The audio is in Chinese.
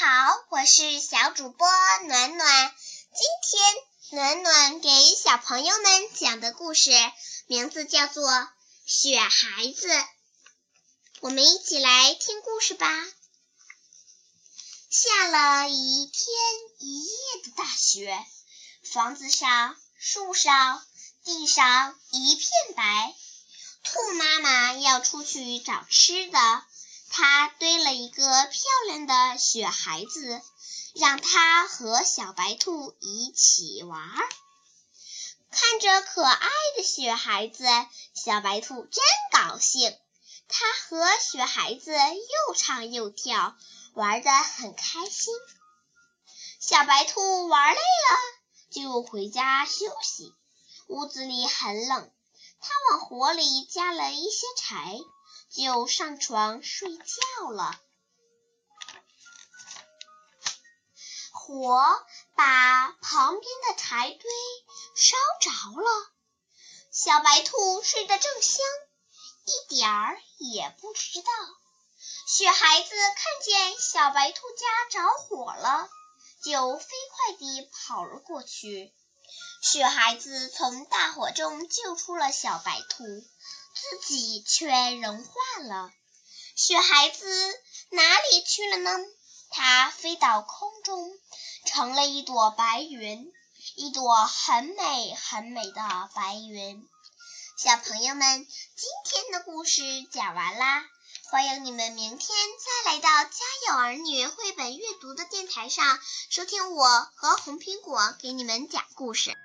好，我是小主播暖暖。今天暖暖给小朋友们讲的故事名字叫做《雪孩子》。我们一起来听故事吧。下了一天一夜的大雪，房子上、树上、地上一片白。兔妈妈要出去找吃的。他堆了一个漂亮的雪孩子，让他和小白兔一起玩。看着可爱的雪孩子，小白兔真高兴。它和雪孩子又唱又跳，玩得很开心。小白兔玩累了，就回家休息。屋子里很冷，它往火里加了一些柴。就上床睡觉了。火把旁边的柴堆烧着了，小白兔睡得正香，一点儿也不知道。雪孩子看见小白兔家着火了，就飞快地跑了过去。雪孩子从大火中救出了小白兔。自己却融化了，雪孩子哪里去了呢？它飞到空中，成了一朵白云，一朵很美很美的白云。小朋友们，今天的故事讲完啦，欢迎你们明天再来到家有儿女绘本阅读的电台上，收听我和红苹果给你们讲故事。